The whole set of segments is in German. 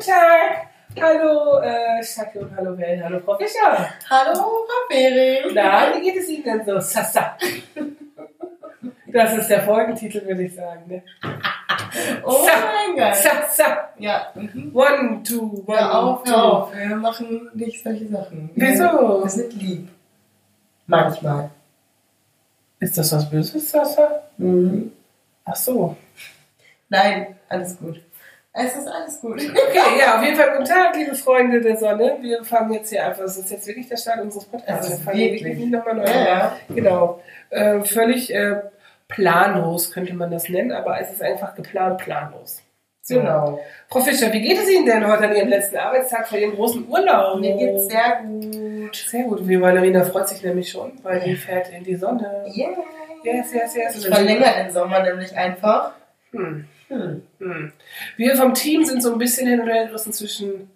Guten Tag. Hallo, äh, Schacke und hallo Welt. Hallo, Frau Fischer. Hallo, Frau Fering. Na, wie geht es Ihnen denn so? Sa, sa. Das ist der Folgentitel, würde ich sagen. Ne? Oh Sa, mein Gott. Sa, sa. Ja, mhm. One, two, one, hör auf, two. auf. Wir machen nicht solche Sachen. Wir- Wieso? Wir sind lieb. Manchmal. Ist das was Böses, Sasa? Mhm. Ach so. Nein, alles gut. Es ist alles gut. Okay, ja, auf jeden Fall guten Tag, liebe Freunde der Sonne. Wir fangen jetzt hier einfach, das ist jetzt wirklich der Start unseres Podcasts. Es Wir fangen wirklich. wirklich nochmal neu Ja, an. ja. Genau. Äh, völlig äh, planlos könnte man das nennen, aber es ist einfach geplant planlos. Genau. Frau Fischer, wie geht es Ihnen denn heute an Ihrem letzten Arbeitstag vor Ihrem großen Urlaub? Mir geht's sehr gut. Sehr gut. Wie Valerina freut sich nämlich schon, weil die fährt in die Sonne. Yeah. Yes, yes, yes. Ich verlängere den Sommer nämlich einfach. Hm. Hm. Hm. Wir vom Team sind so ein bisschen hin und her gerissen zwischen,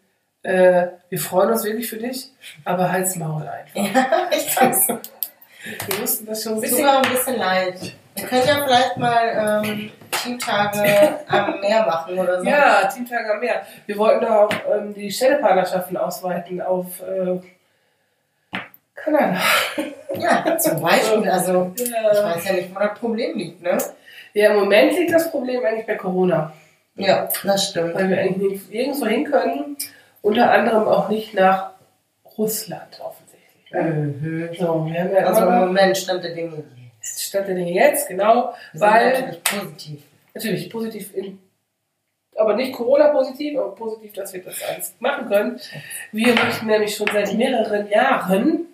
äh, wir freuen uns wirklich für dich, aber halt's Maul einfach. Ja, ich weiß. Wir mussten das schon bisschen. mir auch ein bisschen leid. Wir können ja vielleicht mal ähm, Teamtage am Meer machen oder so. Ja, Teamtag am Meer. Wir wollten doch auch ähm, die Städtepartnerschaften ausweiten auf äh, Kanada. Ja, zum Beispiel. Also, ich weiß ja nicht, wo das Problem liegt, ne? Ja, im Moment liegt das Problem eigentlich bei Corona, Ja, das stimmt. weil wir eigentlich nicht irgendwo hin können, unter anderem auch nicht nach Russland offensichtlich. ne? Mhm. So, wir haben ja Also im Moment stand der Dinge jetzt. Stand der Dinge jetzt, genau, weil natürlich positiv. natürlich positiv in, aber nicht Corona-positiv, aber positiv, dass wir das alles machen können. Wir möchten nämlich schon seit mehreren Jahren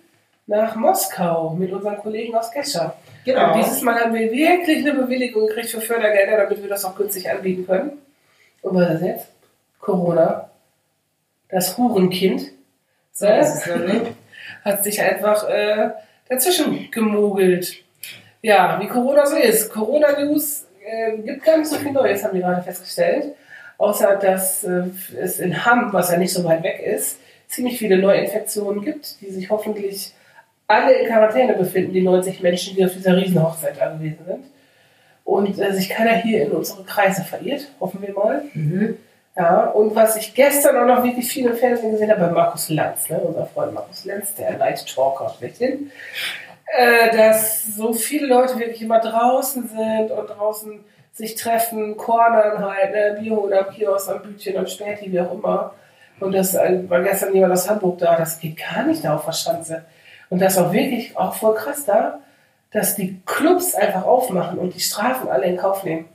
nach Moskau mit unseren Kollegen aus Gescher. Genau. Und dieses Mal haben wir wirklich eine Bewilligung gekriegt für Fördergelder, damit wir das auch günstig anbieten können. Und was ist jetzt? Corona. Das Hurenkind. so noch nicht. hat sich einfach äh, dazwischen gemogelt. Ja, wie Corona so ist. Corona-News äh, gibt gar nicht so viel Neues, haben wir gerade festgestellt. Außer, dass äh, es in Hamm, was ja nicht so weit weg ist, ziemlich viele Neuinfektionen gibt, die sich hoffentlich alle in Quarantäne befinden, die 90 Menschen, die auf dieser Riesenhochzeit anwesend sind. Und äh, sich keiner hier in unsere Kreise verirrt, hoffen wir mal. Mhm. Ja, und was ich gestern auch noch wirklich viel im Fernsehen gesehen habe, bei Markus Lanz, ne, unser Freund Markus Lanz, der Night Talker, schlechthin, äh, dass so viele Leute wirklich immer draußen sind und draußen sich treffen, cornern halt, ne, holen am Kiosk, am Bütchen, am Späti, wie auch immer. Und das äh, war gestern jemand aus Hamburg da, das geht gar nicht da auf der Schanze. Und das auch wirklich auch voll krass da, dass die Clubs einfach aufmachen und die Strafen alle in Kauf nehmen.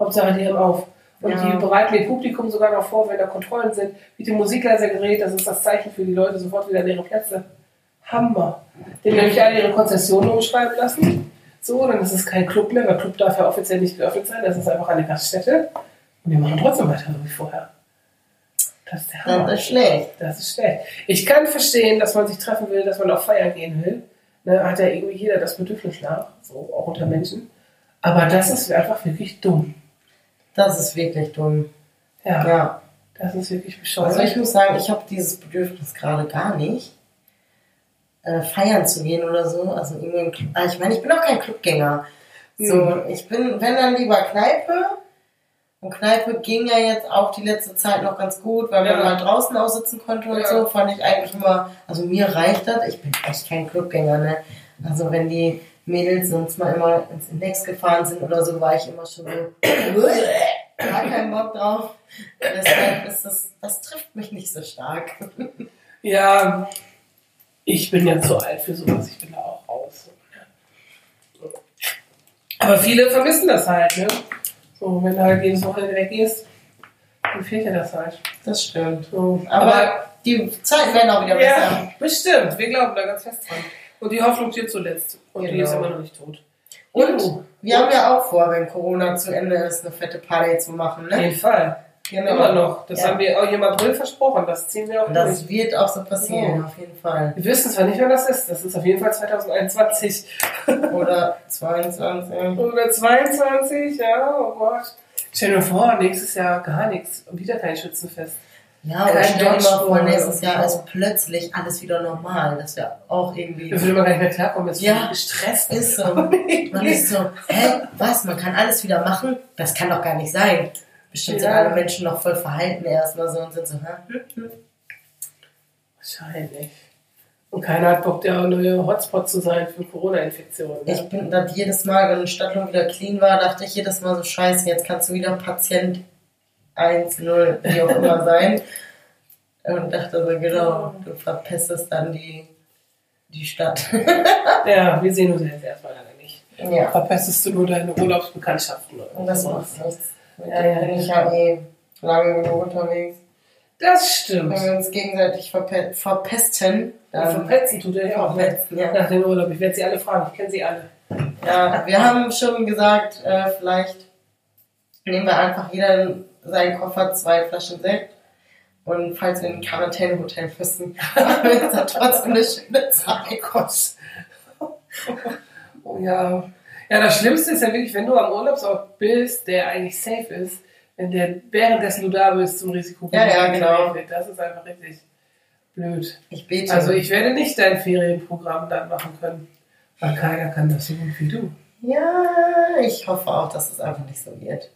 Hauptsache, die haben auf. Und Ja. die bereiten dem Publikum sogar noch vor, wenn da Kontrollen sind, mit dem Musikleisergerät, das ist das Zeichen für die Leute, sofort wieder an ihre Plätze. Hammer. Die haben nämlich alle ihre Konzessionen umschreiben lassen. So, dann ist es kein Club mehr, weil Club darf ja offiziell nicht geöffnet sein, das ist einfach eine Gaststätte. Und die machen trotzdem weiter so wie vorher. Das ist. Das ist schlecht. Das ist schlecht. Ich kann verstehen, dass man sich treffen will, dass man auf Feiern gehen will. Ne, hat ja irgendwie jeder das Bedürfnis nach, so auch unter Menschen. Aber das ist einfach wirklich dumm. Das ist wirklich dumm. Ja, Ja. das ist wirklich bescheuert. Also ich muss sagen, ich habe dieses Bedürfnis gerade gar nicht, äh, feiern zu gehen oder so. Also irgendwie. Ah, Ich meine, ich bin auch kein Clubgänger. So, Mhm. ich bin, wenn dann lieber Kneipe. Und Kneipe ging ja jetzt auch die letzte Zeit noch ganz gut, weil man Ja. mal draußen aussitzen konnte und Ja. so, fand ich eigentlich immer, also mir reicht das. Ich bin echt kein Clubgänger, ne? Also wenn die Mädels sonst mal immer ins Index gefahren sind oder so, war ich immer schon so, gar keinen Bock drauf. Deshalb ist das, das trifft mich nicht so stark. Ja, ich bin jetzt so alt für sowas, ich bin da auch raus. Aber viele vermissen das halt, ne? So, wenn du halt jedes Wochenende weggehst, dann fehlt dir das halt. Das stimmt. So. Aber, die Zeiten werden auch wieder besser. ja, bestimmt, wir glauben da ganz fest dran. Und die Hoffnung stirbt zuletzt. Und die Genau. ist immer noch nicht tot. Und wir haben ja auch vor, wenn Corona zu Ende ist, eine fette Party zu machen, Auf ne? jeden Fall. Genau. Immer noch. Das Ja. haben wir auch im April versprochen. Das ziehen wir auch Und durch. das wird auch so passieren, Ja. auf jeden Fall. Wir wissen zwar nicht, wann das ist. Das ist auf jeden Fall 2021 Oder 22. oder 22. Ja, oh Gott. Stell dir vor, nächstes Jahr gar nichts. Und wieder kein Schützenfest. Ja, oder stell dir mal vor, nächstes Jahr ist plötzlich alles wieder normal. Das wäre auch irgendwie. Da würde man gar nicht mehr klarkommen. Jetzt Ja. ja. gestresst. Ist so. Man ist so, hä, was? Man kann alles wieder machen? Das kann doch gar nicht sein. Bestimmt sind Ja. alle Menschen noch voll verhalten erstmal so und sind so, hä? hm, Wahrscheinlich. Und keiner hat Bock, der neue Hotspot zu sein für Corona-Infektionen. ne? Ich bin dann jedes Mal, wenn Stadtlohn wieder clean war, dachte ich jedes Mal so, scheiße, jetzt kannst du wieder Patient 1, 0, wie auch immer sein. Und dachte so, genau, du verpestest dann die, die Stadt. Ja, wir sehen uns jetzt erstmal leider nicht. ja. Verpestest du nur deine Urlaubsbekanntschaften. oder Und das macht nichts. Mit Ja, bin ich ja. ja eh lange genug unterwegs. Das stimmt. Wenn wir uns gegenseitig verpe verpesten, dann Verpetzen tut er ja auch. Ja. Nach dem Urlaub. Ich werde sie alle fragen. Ich kenne sie alle. Ja, wir haben schon gesagt, äh, vielleicht nehmen wir einfach jeder in seinen Koffer zwei Flaschen Sekt. Und falls wir in ein Quarantänehotel müssen, haben wir da trotzdem eine schöne Zeit. Gott. Oh, ja. Ja, das Schlimmste ist ja wirklich, wenn du am Urlaubsort bist, der eigentlich safe ist, wenn der währenddessen du da bist zum Risiko Ja, ja, genau. wird. Das ist einfach richtig blöd. Ich bete. Also ich werde nicht dein Ferienprogramm dann machen können. Weil keiner kann das so gut wie du. ja, ich hoffe auch, dass es einfach nicht so wird.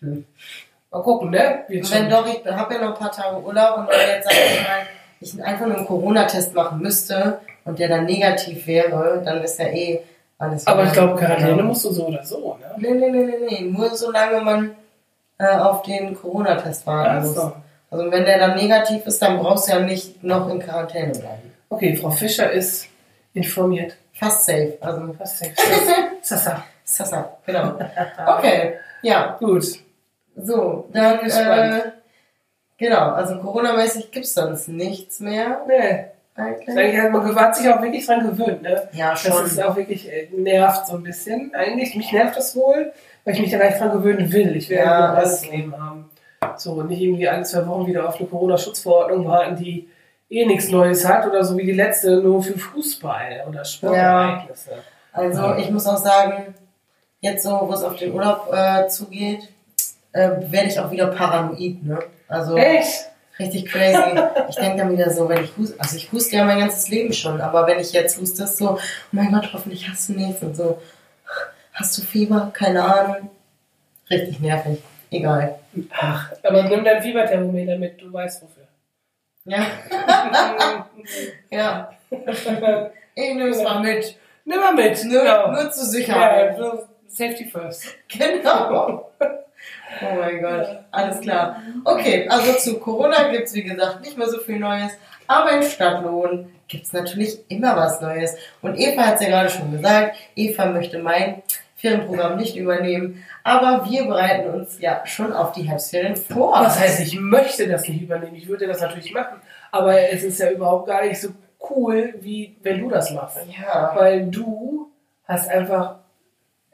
Mal gucken, ne? Wird schon. wenn doch, ich habe ja noch ein paar Tage Urlaub und wenn jetzt, sag ich mal, ich einfach nur einen Corona-Test machen müsste und der dann negativ wäre, dann ist ja eh alles Aber ich glaube, Quarantäne musst du so oder so, ne? Nee, nee, nee, nee, nee. Nur solange man äh, auf den Corona-Test warten Ach muss. so. Also wenn der dann negativ ist, dann brauchst du ja nicht noch in Quarantäne bleiben. Okay, Frau Fischer ist informiert. Fast safe. Also Was safe. Sasa. Sasa, genau. Okay, ja, Gut. so, dann äh, genau, also Corona-mäßig gibt's sonst nichts mehr Nee. Eigentlich. Hat man hat sich auch wirklich dran gewöhnt, ne? Ja, Das schon. ist auch wirklich äh, nervt so ein bisschen. Eigentlich, mich nervt das wohl, weil ich mich da gar nicht dran gewöhnen will. Ich will Ja, ja, ein das- Leben haben. So, nicht irgendwie alle zwei Wochen wieder auf eine Corona-Schutzverordnung warten, die eh nichts Neues hat oder so wie die letzte nur für Fußball oder Sportereignisse. Also ich muss auch sagen, jetzt so, wo es auf den Urlaub äh, zugeht, äh, werde ich auch wieder paranoid, ne? Also Echt? Richtig crazy. Ich denke dann wieder so, wenn ich huste, also ich huste ja mein ganzes Leben schon, aber wenn ich jetzt huste, ist so, oh mein Gott, hoffentlich hast du nichts und so, hast du Fieber? Keine Ahnung. Richtig nervig. Egal. Ach, aber nimm dein Fieberthermometer mit, du weißt wofür. Ja, ja. Ich nehme es mal mit. Nimm mal mit. Nur, genau. nur zur ja, Sicherheit. so Safety first. Genau. Oh mein Gott, alles klar. Okay, also zu Corona gibt es wie gesagt nicht mehr so viel Neues, aber in Stadtlohn gibt es natürlich immer was Neues. Und Eva hat es ja gerade schon gesagt, Eva möchte mein Ferienprogramm nicht übernehmen, aber wir bereiten uns ja schon auf die Herbstferien vor. Das heißt, ich möchte das nicht übernehmen. Ich würde das natürlich machen. Aber es ist ja überhaupt gar nicht so cool, wie wenn du das machst. ja, Weil du hast einfach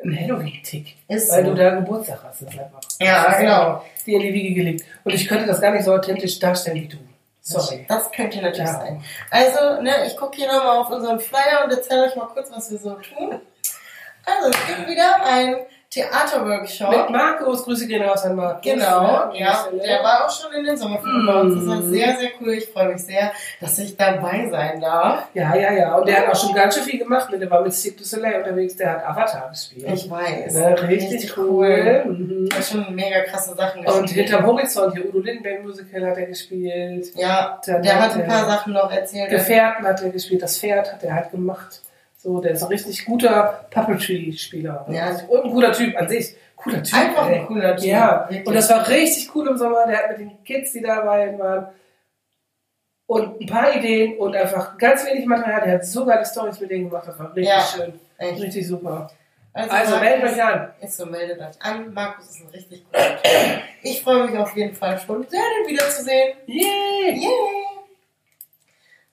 einen Halloween-Tick. ist Weil so. du da Geburtstag hast. Das ist einfach. Ja, das genau. Dir in die Wiege gelegt. Und ich könnte das gar nicht so authentisch darstellen wie du. Sorry. Das könnte natürlich Ja. sein. Also, ne, ich gucke hier nochmal auf unseren Flyer und erzähle euch mal kurz, was wir so tun. Also, es gibt wieder ein Theaterworkshop. Mit Markus, Grüße gehen raus an Markus. Genau, der ja, Stelle. der war auch schon in den Sommerferien bei uns. Das war Mm. sehr, sehr cool. Ich freue mich sehr, dass ich dabei sein darf. Ja, ja, ja. Und der hat auch schon ganz schön viel gemacht. ne? Der war mit Cirque du Soleil unterwegs. Der hat Avatar gespielt. Ich weiß. Ne, richtig, cool. Mhm. Er hat schon mega krasse Sachen Und gespielt. hinterm Horizont, hier Udo Lindenberg Musical hat er gespielt. Ja, Dann der hat ein paar Sachen noch erzählt. Gefährten hat er gespielt, das Pferd hat er halt gemacht. So, der ist ein richtig guter Puppetry-Spieler. Ja. Und ein cooler Typ an sich. Cooler Typ. Einfach ein cooler Typ. Ja, Wirklich. und das war richtig cool im Sommer. Der hat mit den Kids, die dabei waren, und ein paar Ideen und einfach ganz wenig Material. Der hat so geile Stories mit denen gemacht. Das war richtig Ja. schön. Echt. Richtig super. Also, Also meldet euch an. Ist so, meldet euch an. Markus ist ein richtig cooler Typ. Ich freue mich auf jeden Fall schon sehr, den wiederzusehen. Yeah! Yay!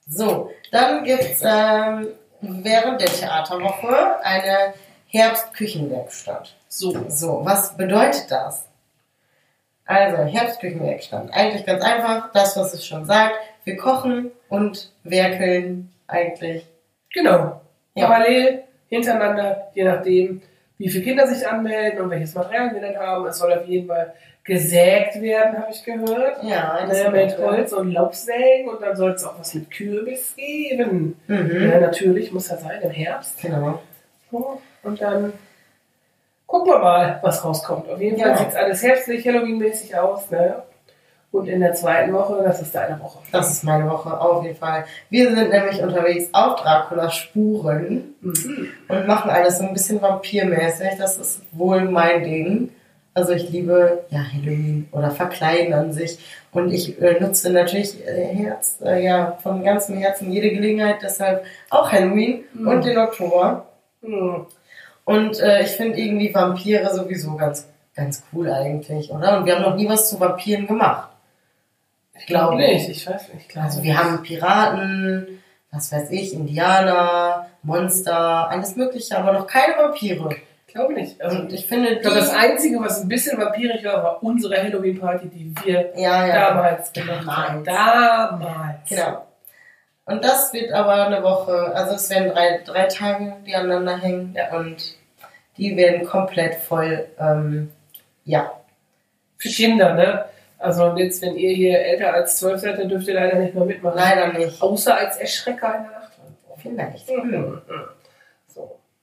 So, dann gibt's ähm, während der Theaterwoche eine Herbstküchenwerkstatt. So. So, was bedeutet das? Also, Herbstküchenwerkstand. Eigentlich ganz einfach, das, was es schon sagt. Wir kochen und werkeln eigentlich. Genau. Ja. Parallel, hintereinander, je nachdem, wie viele Kinder sich anmelden und welches Material wir dann haben. Es soll auf jeden Fall gesägt werden, habe ich gehört. Ja, Ne, ist mit ja. Holz und Laubsägen und dann soll es auch was mit Kürbis geben. Mhm. Ja, natürlich, muss ja sein im Herbst. Genau. So, Und dann gucken wir mal, was rauskommt. Auf jeden Fall Ja. sieht es alles herbstlich, Halloween-mäßig aus. Ne? Und in der zweiten Woche, das ist deine Woche. Das ist meine Woche, auf jeden Fall. Wir sind nämlich unterwegs auf Dracula-Spuren Mhm. und machen alles so ein bisschen vampirmäßig. Das ist wohl mein Ding. Also ich liebe ja Halloween oder Verkleiden an sich. Und ich äh, nutze natürlich äh, Herz, äh, ja, von ganzem Herzen jede Gelegenheit, deshalb auch Halloween Mhm. und den Oktober. Mhm. Und äh, ich finde irgendwie Vampire sowieso ganz, ganz cool eigentlich, oder? Und wir haben noch nie was zu Vampiren gemacht. Ich glaube nicht, ich weiß nicht. Ich Also wir haben Piraten, was weiß ich, Indianer, Monster, alles mögliche, aber noch keine Vampire. Ich glaube nicht. Also, Und ich finde, ich glaube, das Einzige, was ein bisschen vampirig war, war unsere Halloween-Party, die wir ja, ja, damals gemacht haben. Damals. Genau. Und das wird aber eine Woche, also es werden drei, drei Tage, die aneinander hängen Ja. und die werden komplett voll, ähm, ja, Für Kinder, ne? Also jetzt, wenn ihr hier älter als 12 seid, dann dürft ihr leider nicht mehr mitmachen. leider nicht. Außer als Erschrecker in der Nacht. Vielleicht. Mhm. Hm.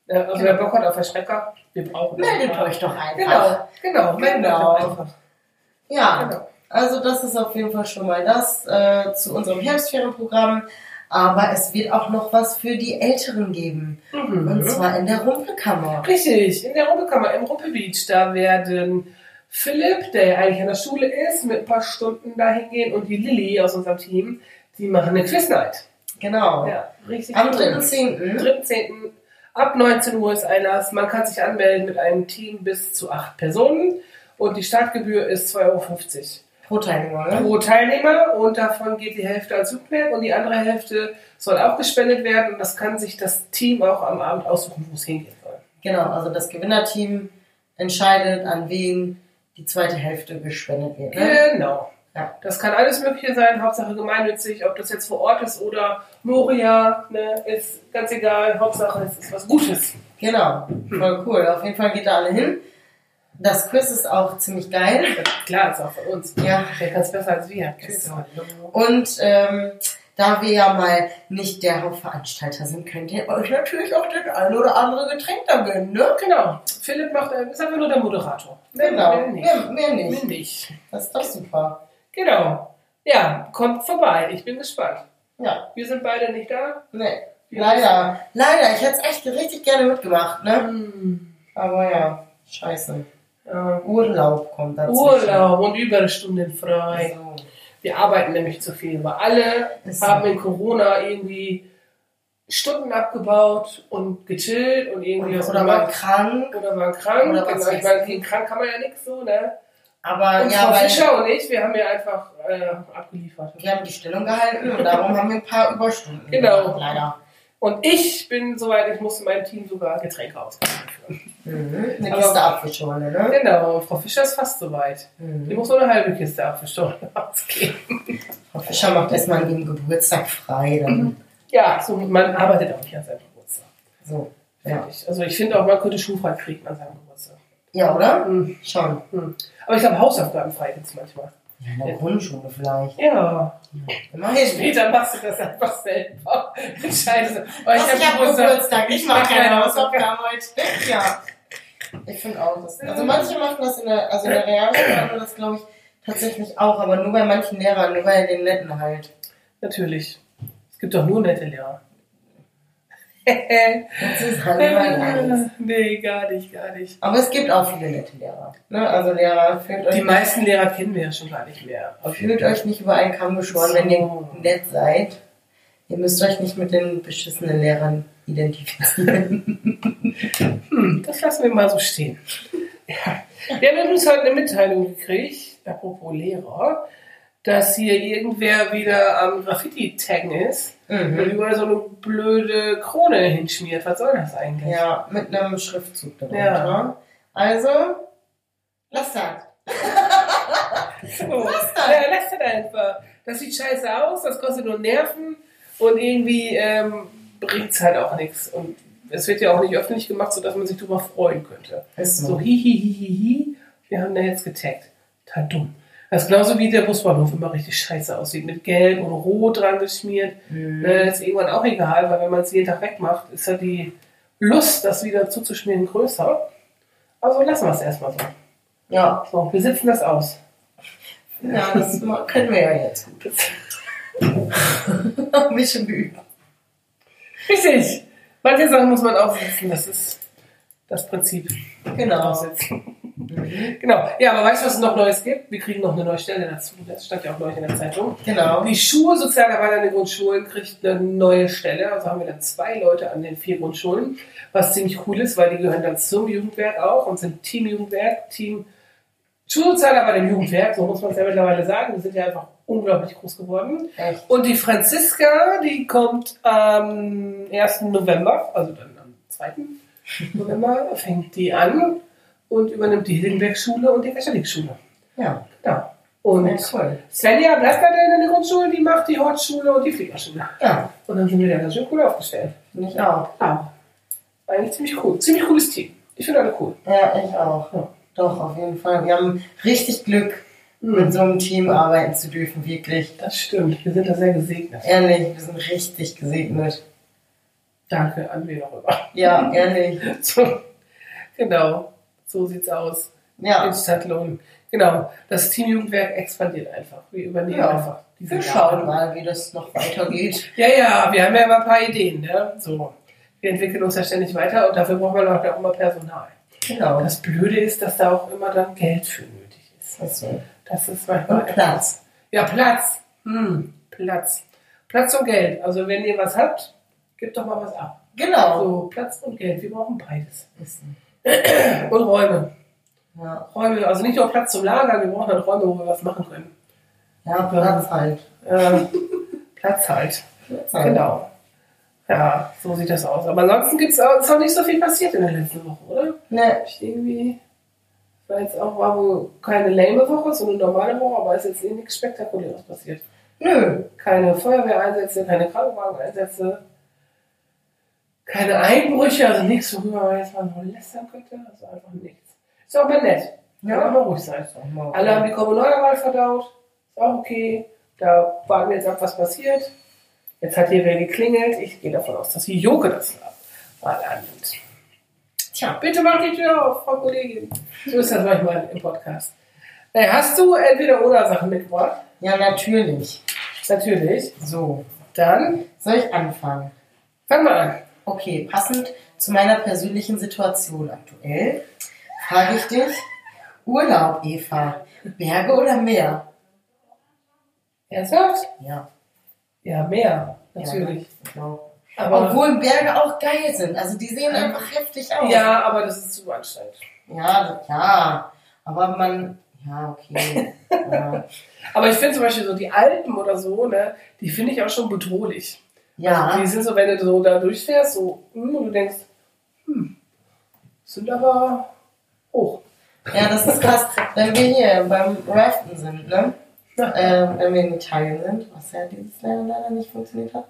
Also wer Bock hat auf Erschrecker, wir brauchen Meldet euch doch einfach. Genau, genau, meldet Genau. euch einfach. Ja, Genau. Also das ist auf jeden Fall schon mal das äh, zu unserem Herbstferienprogramm. Aber es wird auch noch was für die Älteren geben. Mhm. Und zwar in der Rumpelkammer. Richtig, in der Rumpelkammer, im Rumpelbeach, da werden Philipp, der ja eigentlich an der Schule ist, mit ein paar Stunden dahin gehen und die Lilly aus unserem Team, die machen eine Quiznight. Genau. Ja, richtig Am cool. 3.10. 3.10. ab 19 Uhr ist Einlass. Man kann sich anmelden mit einem Team bis zu acht Personen und die Startgebühr ist 2,50 Euro pro Teilnehmer. Ne? pro Teilnehmer und davon geht die Hälfte als Jugendwerk und die andere Hälfte soll auch gespendet werden und das kann sich das Team auch am Abend aussuchen, wo es hingehen soll. Genau, also das Gewinnerteam entscheidet, an wen die zweite Hälfte gespendet wird. Ne? Genau. Ja. Das kann alles Mögliche sein, Hauptsache gemeinnützig, ob das jetzt vor Ort ist oder Moria, ne, ist ganz egal, Hauptsache es ist was Gutes. Genau, voll cool. Auf jeden Fall geht da alle hin. Das Quiz ist auch ziemlich geil. Klar, ist auch für uns. Ja. Wer kann es besser als wir? So. Und ähm, da wir ja mal nicht der Hauptveranstalter sind, könnt ihr euch natürlich auch das ein oder andere Getränk da gönnen, ne? Genau. Philipp macht, äh, ist einfach nur der Moderator. Mehr- Genau. Mehr nicht. Mehr, mehr Mehr nicht. nicht. Das ist doch super. Genau. Ja, kommt vorbei. Ich bin gespannt. Ja, Wir sind beide nicht da. nee. Wir Leider. Leider. Ich hätte es echt richtig gerne mitgemacht, ne? Hm. Aber ja, scheiße. Ja. Urlaub kommt dazu. Urlaub und Überstunden frei. So. Wir arbeiten nämlich zu viel, weil alle Ist so. haben in Corona irgendwie Stunden abgebaut und gechillt und irgendwie was Oder war krank. oder waren krank. oder genau, ich meine, ich. gegen krank kann man ja nichts so, ne? Aber Und ja, Frau Fischer und ich, wir haben ja einfach äh, abgeliefert. wir haben die Stellung gehalten und darum haben wir ein paar Überstunden. Genau. gemacht, Leider. Und ich bin soweit, ich musste meinem Team sogar Getränke ausführen. Mhm. Eine Kiste Apfelschorle, ne? Genau, Frau Fischer ist fast soweit. Die Mhm. muss nur eine halbe Kiste Apfelschorle ausgeben. Frau Fischer macht erstmal dem Geburtstag frei. Dann. Ja, so, man arbeitet auch nicht an seinem Geburtstag. So. Ja. Also ich finde auch, man könnte schulfrei kriegen an seinem Geburtstag. ja, oder? Hm. Schon. Hm. Aber ich glaube, Hausaufgaben frei gibt es manchmal. Ja, in der Grundschule vielleicht. Ja. Immerhin. Später machst du das einfach selber. Du. Oh, Ich, ich hab habe Geburtstag, ich mache keine Hausaufgaben. Hausaufgaben heute. Ja. Ich finde auch das. Also manche machen das in der, also in der Realschule machen das glaube ich tatsächlich auch, aber nur bei manchen Lehrern, nur bei den Netten halt. Natürlich. Es gibt doch nur nette Lehrer. Das ist halt immer nee, gar nicht, gar nicht. Aber es gibt auch viele nette Lehrer. Ne? Also Lehrer, fühlt euch, Die meisten Lehrer kennen wir ja schon gar nicht mehr. fühlt euch nicht über einen Kamm geschoren, wenn ihr nett seid. Ihr müsst euch nicht mit den beschissenen Lehrern identifizieren. Hm, das lassen wir mal so stehen. Ja. Wir haben übrigens heute eine Mitteilung gekriegt, apropos Lehrer, dass hier irgendwer wieder am Graffiti-Taggen ist und Mhm. überall so eine blöde Krone hinschmiert. Was soll das eigentlich? Ja, mit einem Schriftzug darunter. Ja. Also, lasst das. So. Was dann? Ja, lass das einfach. Das sieht scheiße aus, das kostet nur Nerven und irgendwie ähm, bringt es halt auch nichts. Und es wird ja auch nicht öffentlich gemacht, sodass man sich darüber freuen könnte. Ist So, hi, hi, hi, hi, hi. Wir haben da jetzt getaggt. Total dumm. Das ist genauso wie der Busbahnhof immer richtig scheiße aussieht. Mit Gelb und Rot dran geschmiert. Ne, ist irgendwann auch egal, weil wenn man es jeden Tag wegmacht, ist ja die Lust, das wieder zuzuschmieren, größer. Also lassen wir es erstmal so. Ja, So, wir sitzen das aus. ja das können wir ja jetzt gut. Wir schon geübt. Richtig. Manche Sachen muss man aufsetzen. Das ist das Prinzip. Genau. Aufsetzen. Genau. Ja, aber weißt du, was es noch Neues gibt? Wir kriegen noch eine neue Stelle dazu. Das stand ja auch neulich in der Zeitung. Genau. Die Schulsozialarbeiter in den Grundschulen kriegt eine neue Stelle. Also haben wir dann zwei Leute an den vier Grundschulen, was ziemlich cool ist, weil die gehören dann zum Jugendwerk auch und sind Team-Jugendwerk, Team Schulsozialarbeiter im Jugendwerk, so muss man es ja mittlerweile sagen. Die sind ja einfach unglaublich groß geworden. Echt. Und die Franziska, die kommt am 1. November, also dann am 2. November, fängt die an und übernimmt die Hildenberg-Schule und die Wäscherlik-Schule. Ja, Ja. Und ja, cool. Svenja bleibt weiterhin in der Grundschule, die macht die Hortschule und die Fliegerschule. Ja, Und dann sind wir da ganz schön cool aufgestellt. finde ich auch. Ja. Eigentlich ziemlich cool. Ziemlich cooles Team. Ich finde alle cool. Ja, ich auch. Ja. Doch, auf jeden Fall. Wir haben richtig Glück, mit so einem Team arbeiten zu dürfen, wirklich. Das stimmt. Wir sind da sehr gesegnet. Ehrlich, wir sind richtig gesegnet. Danke an wen auch immer. Ja, ehrlich. So. Genau. So sieht's aus. Ja, In Stadtlohn. Genau. Das Team Jugendwerk expandiert einfach. Wir übernehmen Ja. einfach diese wir Jahre. schauen mal, wie das noch weitergeht. Ja, ja, wir haben ja immer ein paar Ideen. Ne? So. Wir entwickeln uns ja ständig weiter und dafür braucht man auch immer Personal. Genau. Das Blöde ist, dass da auch immer dann Geld für nötig ist. Das ist so. Das ist manchmal. Und Platz. Ja, Platz. Hm, Platz. Platz und Geld. Also, wenn ihr was habt, gebt doch mal was ab. Genau. So, Platz und Geld. Wir brauchen beides. So. Und Räume. Ja. Räume, also nicht nur Platz zum Lagern, wir brauchen halt Räume, wo wir was machen können. ja, Platz halt. Ähm, Platz halt. Platz halt. Genau. Ja, so sieht das aus. Aber ansonsten gibt's auch, ist auch nicht so viel passiert in der letzten Woche, oder? Ne, Ich irgendwie. War jetzt auch war wohl keine lame Woche, so eine normale Woche, aber ist jetzt eh nichts Spektakuläres passiert. nö. Keine Feuerwehreinsätze, keine Krankenwageneinsätze, keine Einbrüche, also nichts, worüber man jetzt mal noch lästern könnte. Also einfach nichts. Ist auch mal nett. Ja. Mal ruhig sein. Alle haben die Kommunalwahl verdaut. Ist auch okay. Da warten wir jetzt ab, was passiert. Jetzt hat hier wer geklingelt. Ich gehe davon aus, dass die Joke das mal annimmt. Tja, bitte mach die Tür auf, Frau Kollegin. So ist das manchmal im Podcast. Äh, hast du entweder oder Sachen mitgebracht? Ja, natürlich. Natürlich. So. Dann Soll ich anfangen? fang mal an. Okay, passend zu meiner persönlichen Situation aktuell frage ich dich, Urlaub, Eva, Berge oder Meer? Ernsthaft? Ja, Ja, mehr. Natürlich. Ja, genau. Aber, Obwohl Berge auch geil sind. Also die sehen einfach heftig aus. ja, aber das ist zu anstrengend. Ja, ja. Aber man, ja, okay. Ja, Aber ich finde zum Beispiel so die Alpen oder so, ne, die finde ich auch schon bedrohlich. Ja. Die sind so, wenn du so da durchfährst, so, hm, und du denkst, hm, sind aber hoch. ja, das ist krass. Wenn wir hier beim Raften sind, ne? ähm, wenn wir in Italien sind, was ja dieses Jahr leider nicht funktioniert hat,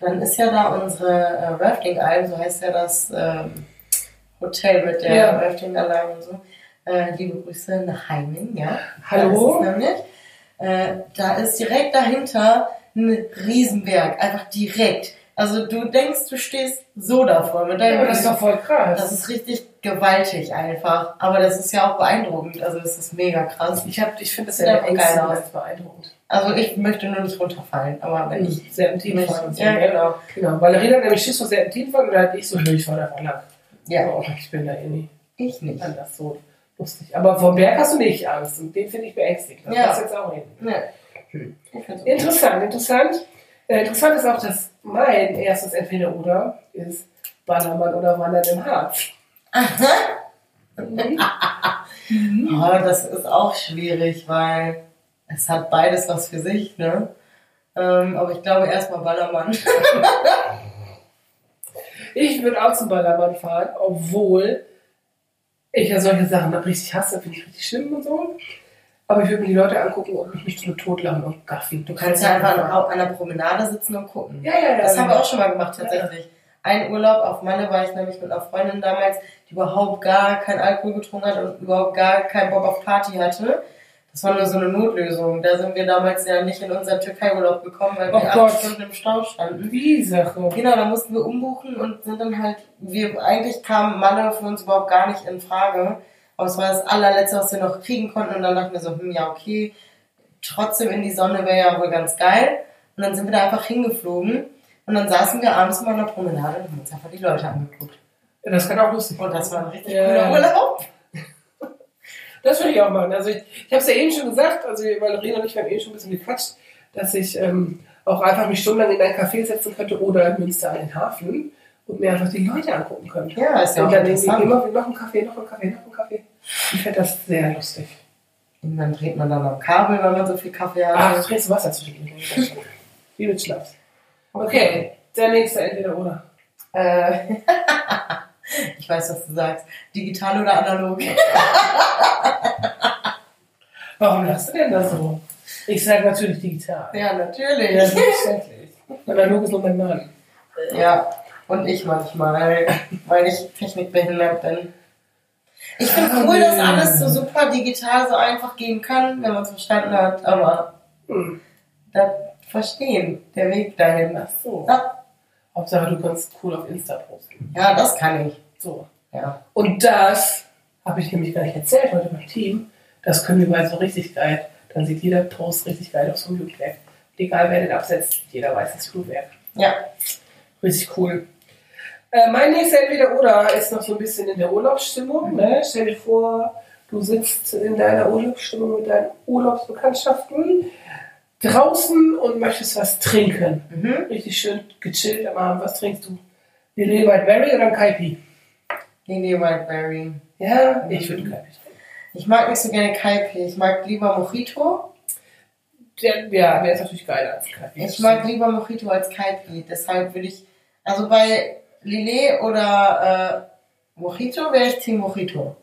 dann ist ja da unsere äh, Rafting-Alm, so heißt ja das ähm, Hotel mit der Ja. Rafting-Anlage und so. Äh, liebe Grüße nach Heiming, ja. Hallo? Da ist nämlich. Äh, da ist direkt dahinter ein Riesenberg, einfach direkt. Also du denkst, du stehst so davor mit Ja, deinem aber das ist doch voll krass. das ist richtig gewaltig einfach. Aber das ist ja auch beeindruckend. Also das ist mega krass. ich hab, ich finde das ja einfach geil aus. ganz beeindruckend. Also ich möchte nur nicht runterfallen. Aber wenn ich Serpentinfall und so. Ja, ne? genau. Genau, hat nämlich Schiss vor Serpentinfall und da hatte ich so, ich fahr einfach lang. Ja, Oh, ich bin da eh nie ich nicht. anders so lustig. Aber vom Berg hast du nicht Angst und den finde ich beängstigend. Das Ja. jetzt auch hin. Ne. Okay. Interessant, interessant. Äh, interessant ist auch, dass mein erstes Entweder-Oder ist Ballermann oder Wandern im Harz. Oh, das ist auch schwierig, weil es hat beides was für sich, ne? Ähm, aber ich glaube erstmal Ballermann. Ich würde auch zum Ballermann fahren, obwohl ich ja solche Sachen richtig hasse, finde ich richtig schlimm und so. Aber ich würde mir die Leute angucken und mich nicht nur totlachen und gaffen. Du kannst ja einfach an, an der Promenade sitzen und gucken. Ja, ja, ja. Das haben wir auch schon mal gemacht, tatsächlich. Ein Urlaub auf Malle war ich nämlich mit einer Freundin damals, die überhaupt gar keinen Alkohol getrunken hat und überhaupt gar keinen Bock auf Party hatte. Das war nur so eine Notlösung. Da sind wir damals ja nicht in unseren Türkei-Urlaub gekommen, weil wir Oh acht Gott. Stunden im Stau standen. Wie Sache. Genau, da mussten wir umbuchen und sind dann halt, wir, eigentlich kam Malle für uns überhaupt gar nicht in Frage. Aber es war das allerletzte, was wir noch kriegen konnten und dann dachten wir so, hm, ja, okay, trotzdem in die Sonne wäre ja wohl ganz geil. Und dann sind wir da einfach hingeflogen und dann saßen wir abends mal an der Promenade und haben uns einfach die Leute angeguckt. Ja, das kann auch lustig Und das war ein richtig Ja. cooler Urlaub. Das würde ich auch machen. Also ich, ich habe es ja eben schon gesagt, also Valerina und ich haben eben schon ein bisschen gequatscht, dass ich ähm, auch einfach mich stundenlang in ein Café setzen könnte oder in Münster an den Hafen und mir einfach die Leute angucken könnte. Ja, ist ja und auch dann interessant. immer noch ein Kaffee, noch ein Kaffee, noch ein Kaffee. Ich fände das sehr lustig. Und dann dreht man dann am Kabel, weil man so viel Kaffee hat. Ah, du trinkst Wasser zwischen Wie mit Schnaps. Okay, der nächste entweder oder. Äh, ich weiß, was du sagst. Digital oder analog? Warum lachst du denn da so? Ich sage natürlich digital. Ja, Ja, natürlich. selbstverständlich. Analog ist nur mein Mann. Ja, und ich manchmal, weil ich technikbehindert bin. Ich finde cool, dass nee. alles so super digital so einfach gehen kann, wenn man es verstanden hat, aber Hm. das Verstehen, der Weg dahin. Ach so. Ja, Hauptsache, du kannst cool auf Insta posten. ja das kann ich. So. Ja. Und das habe ich nämlich gar nicht erzählt heute beim Team. Das können wir beide so richtig geil. Dann sieht jeder Post richtig geil aus vom Jugendwerk. Egal wer den absetzt, jeder weiß das Jugendwerk. Ja. Richtig cool. Äh, mein nächster entweder oder ist noch so ein bisschen in der Urlaubsstimmung. Ne? Stell dir vor, du sitzt in deiner Urlaubsstimmung mit deinen Urlaubsbekanntschaften draußen und möchtest was trinken. Mhm. Richtig schön gechillt am Abend. Was trinkst du? Lillet White Berry oder ein Kaipi? Lily Wildberry. Ja, ich würde Kaipi trinken. Ich mag nicht so gerne Kaipi. Ich mag lieber Mojito. Der, ja, der ist natürlich geiler als Kaipi. Ich mag lieber Mojito als Kaipi. Deshalb würde ich, also bei Lillet oder äh, Mojito wäre ich Team Mojito.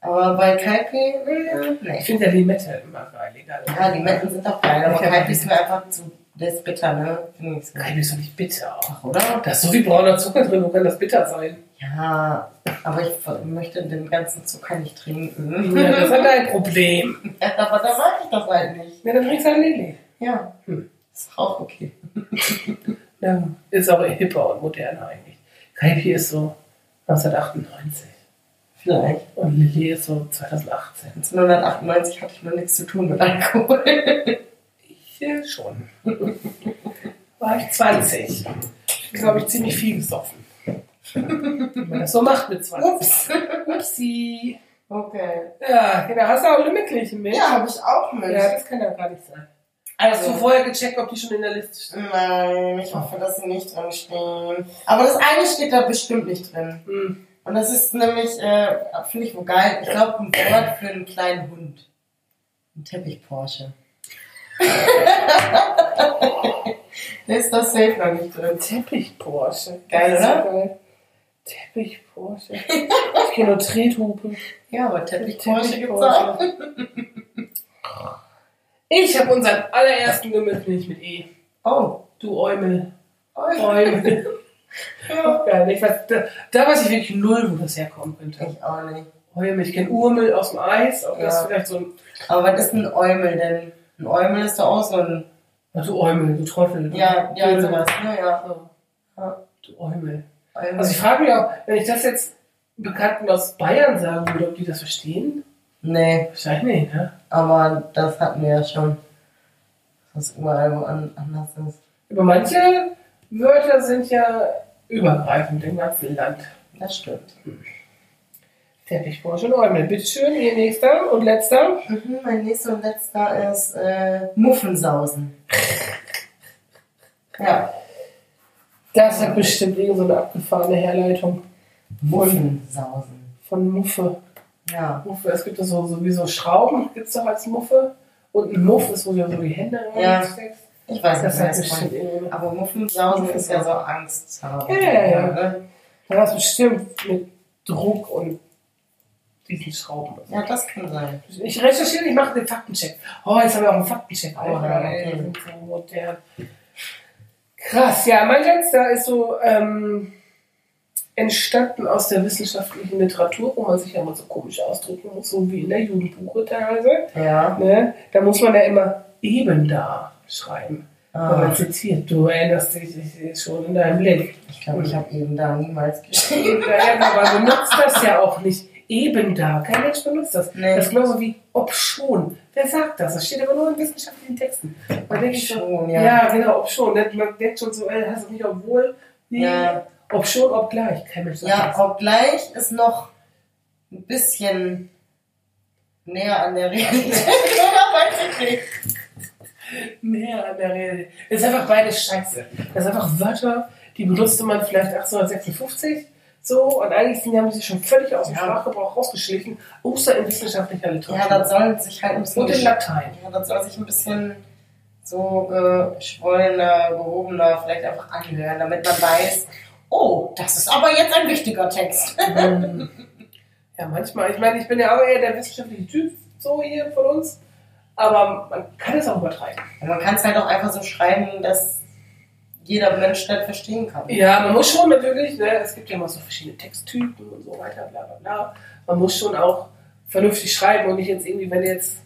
Aber bei Kaipi, äh, Ich nee. finde ja Limette immer geil. Egal. Ja, die Metten sind doch geil, aber. Kaipi ist mir einfach zu, der ist bitter, ne? Finde ich. Kaipi ist doch nicht bitter. Ach, oder? Da ist so viel brauner Zucker drin, wo kann das bitter sein? Ja, aber ich möchte den ganzen Zucker nicht trinken. Ja, das ist halt dein Problem. aber da mag ich das halt nicht. Ja, dann trinkst du ein Lillet. Ja, Hm. ist auch okay. Ja, ist auch hipper und moderner eigentlich. Kaipi ist so 1998 Vielleicht. und Lillet ist so 2018. 1998 hatte ich noch nichts zu tun mit Alkohol. Ich äh, schon. War ich 20. Glaube ich, ziemlich viel gesoffen. Wenn man das so macht mit 20. Ups. Upsi. Okay. Ja, genau. Hast du auch Limmerkirchen mit? Ja, habe ich auch mit. Ja, das kann ja gar nicht sein. Hast du also, vorher gecheckt, ob die schon in der Liste stehen? nein, ich hoffe, dass sie nicht drin stehen. Aber das eine steht da bestimmt nicht drin. Hm. Und das ist nämlich, äh, finde ich wohl geil, ich glaube, ein Wort für einen kleinen Hund. Ein Teppich-Porsche. Der ist das safe noch nicht drin. Teppich Porsche. Geil, oder? geil. Teppich Porsche. Ich kenne nur Trethupe. Ja, aber Teppich-Porsche Teppich gibt's auch. Ich habe unseren allerersten nicht mit E. Oh. Du Eumel. Eumel. Ja. Geil. Ich weiß, da, da weiß ich wirklich null, wo das herkommen könnte. Ich auch nicht. Eumel. Ich kenne Urmel aus dem Eis. Ob das Ja. vielleicht so ein. Aber was ist ein Eumel denn? Ein Eumel ist doch auch so ein. Ach, du Eumel, du Trottel. du Ja, ja, sowas. Ne, ja. So. Ja. Du Eumel. Eumel. Also ich frage mich auch, wenn ich das jetzt Bekannten aus Bayern sagen würde, ob die das verstehen? Nee, Wahrscheinlich nicht, ne? aber das hatten wir ja schon. Es überall wo an, anders ist. Aber manche Wörter sind ja übergreifend im ganzen Land. Das stimmt. Teppichporsche und Eumel. Bitteschön, ihr nächster und letzter. Mhm, mein nächster und letzter ist äh, Muffensausen. Ja, Das hat bestimmt irgend so eine abgefahrene Herleitung Muffensausen. von Muffe. Ja. Muffe, es gibt ja so, so wie so Schrauben, gibt es doch als Muffe. Und ein Muff ist, wo du so die Hände Ja. reinsteckst. Ich weiß Das nicht, meint. irgendwie. Aber Muffensausen ist ja so Angst. Ja, ja, ja. Ne? Da hast du bestimmt mit Druck und diesen Schrauben. Ja, das kann sein. Ich recherchiere, ich mache den Faktencheck. Oh, jetzt haben wir auch einen Faktencheck. Oh, okay. so modern. Krass, ja, mein letzter ist so ähm, entstanden aus der wissenschaftlichen Literatur, wo man sich ja immer so komisch ausdrücken muss, so wie in der Jugendbuche teilweise. Ja. Ne? Da muss man ja immer eben da schreiben. Ah, man zitiert, du erinnerst dich, ich sehe es schon in deinem Blick. ich glaube, ich habe eben da niemals geschrieben. Aber benutzt das ja auch nicht. Eben da. Kein Mensch benutzt das. Nee. Das ist genauso wie ob schon. Wer sagt das? Das steht aber nur in wissenschaftlichen Texten. Man denkt so, schon, ja. ja. genau, ob schon. Man denkt schon so, ey, hast du nicht obwohl? Nee. Ja. Ob schon, ob gleich. Kein Mensch sagt Ja, das. obgleich ist noch ein bisschen näher an der Realität. Mehr an der Rede. Das ist einfach beides scheiße. Das sind einfach Wörter, die benutzte man vielleicht 1856 so und eigentlich sind, die haben sie schon völlig aus dem Ja. Sprachgebrauch rausgeschlichen, außer in wissenschaftlicher Literatur. Ja, das soll sich halt ein bisschen. und in Latein. Ja, das soll sich ein bisschen so geschwollener, gehobener vielleicht einfach anhören, damit man weiß, oh, das ist aber jetzt ein wichtiger Text. Ja, manchmal. Ich meine, ich bin ja auch eher der wissenschaftliche Typ, so hier von uns. Aber man kann es auch übertreiben. Und man kann es halt auch einfach so schreiben, dass jeder Mensch das verstehen kann. Ja, man muss schon natürlich, ne, es gibt ja immer so verschiedene Texttypen und so weiter, bla bla bla. Man muss schon auch vernünftig schreiben und nicht jetzt irgendwie, wenn du jetzt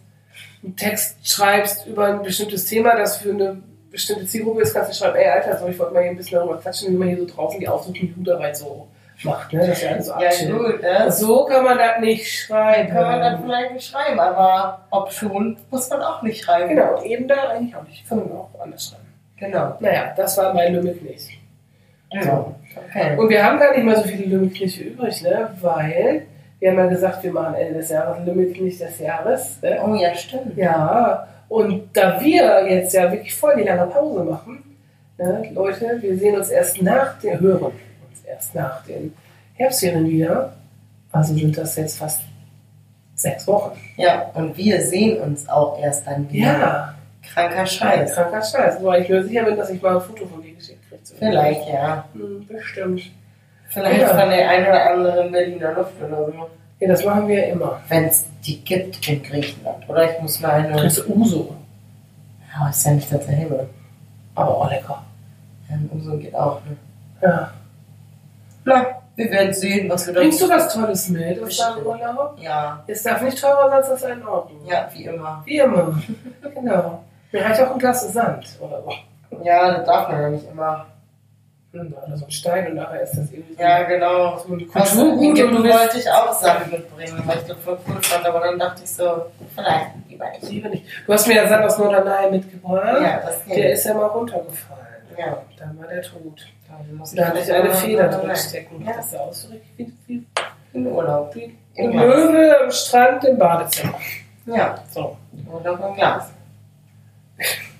einen Text schreibst über ein bestimmtes Thema, das für eine bestimmte Zielgruppe ist, kannst du schreiben, ey Alter, so, ich wollte mal hier ein bisschen darüber quatschen, wie man hier so draußen die Juderei so macht, ne? Das ist ja so Ja, abchillen. gut, ne? So kann man das nicht schreiben. Kann man das vielleicht nicht schreiben, aber schon, muss man auch nicht schreiben. Genau, eben da eigentlich auch nicht. Kann man auch anders schreiben. Genau. Naja, das war mein Lümmelknecht. So. Okay. Und wir haben gar nicht mal so viele Lümmelknechte übrig, ne? Weil wir haben ja gesagt, wir machen Ende des Jahres Lümmelknecht des Jahres. Ne? Oh ja, stimmt. Ja, und da wir jetzt ja wirklich voll die lange Pause machen, ne, Leute, wir sehen uns erst nach den, hören uns erst nach den Herbstferien wieder. Also sind das jetzt fast sechs Wochen. Ja, und wir sehen uns auch erst dann wieder. Ja, Kranker Scheiß. kranker Scheiß. Wobei ich mir sicher bin, dass ich mal ein Foto von dir geschickt kriege. Vielleicht, ja. Hm, bestimmt. Vielleicht Ja. von der einen oder anderen Berliner Luft oder so. Ja, das machen wir immer. Wenn es die gibt in Griechenland. Oder ich muss mal eine. Das ist Uso. Ja, ist ja nicht dasselbe. Aber auch lecker. Ja, Uso geht auch. Ne? Ja. Na, wir werden sehen, was wir da. Bringst du was Tolles mit aus deinem Urlaub? Ja, Es darf nicht teurer sein, als das ein Ordnung. ja, wie immer. Wie immer. genau. Mir reicht auch ein Glas Sand oder. Ja, das darf man ja nicht immer. Oder so ein Stein und nachher ist das irgendwie so Ja, genau. so ein Kulturgut in und du wollte ich auch Sachen mitbringen, weil ich das voll cool fand, aber dann dachte ich so, vielleicht lieber nicht. lieber nicht. Du hast mir ja Sand aus Norderney mitgebracht. Ja, das geht. Der ist ja mal runtergefallen. Ja. Dann war der tot. Da hatte ich eine Feder Nein, drin nein. stecken. Ja. Das sah aus so richtig wie, In Urlaub. wie Im. Löwe am Strand im Badezimmer. Ja, So. Urlaub im Glas.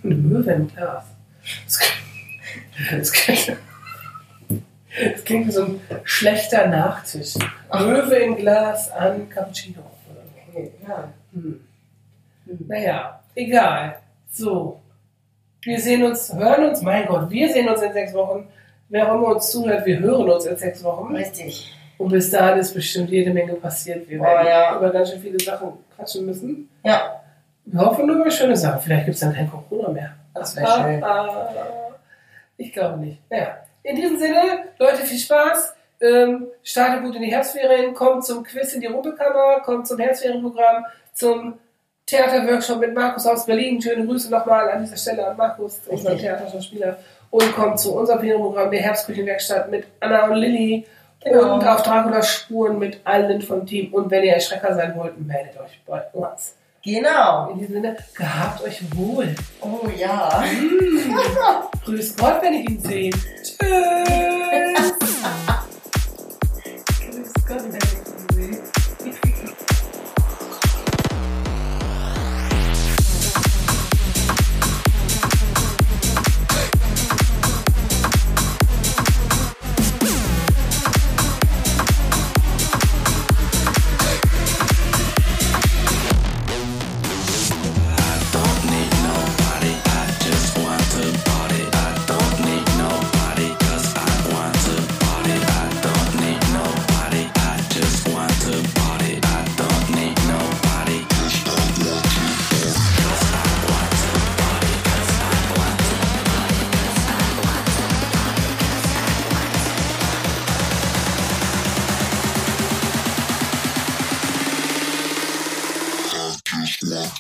Eine Möwe im Glas. Das klingt, das klingt, das klingt wie so ein schlechter Nachtisch. Möwe im Glas an Cappuccino. Okay, ja. Hm. Naja, egal. So. Wir sehen uns, hören uns, mein Gott, wir sehen uns in sechs Wochen. Wer auch immer uns zuhört, wir hören uns in sechs Wochen. Richtig. Und bis dahin ist bestimmt jede Menge passiert. Wir Oh, werden ja. über ganz schön viele Sachen quatschen müssen. Ja, Wir hoffen nur über schöne Sachen. Vielleicht gibt es dann kein Corona mehr. das wäre schön. Ah, ich glaube nicht. Naja, in diesem Sinne, Leute, viel Spaß. Ähm, startet gut in die Herbstferien, kommt zum Quiz in die Rumpelkammer, kommt zum Herbstferienprogramm, zum Theaterworkshop mit Markus aus Berlin. Schöne Grüße nochmal an dieser Stelle an Markus, unseren. Theaterschauspieler. Und kommt zu unserem Ferienprogramm der Herbstküchenwerkstatt mit Anna und Lilly. Genau. Und auf Dracula Spuren mit allen vom Team. Und wenn ihr Erschrecker sein wollt, meldet euch bei uns. Genau. In diesem Sinne, gehabt euch wohl. Oh ja. Grüß Gott, wenn ich ihn sehe. Tschüss.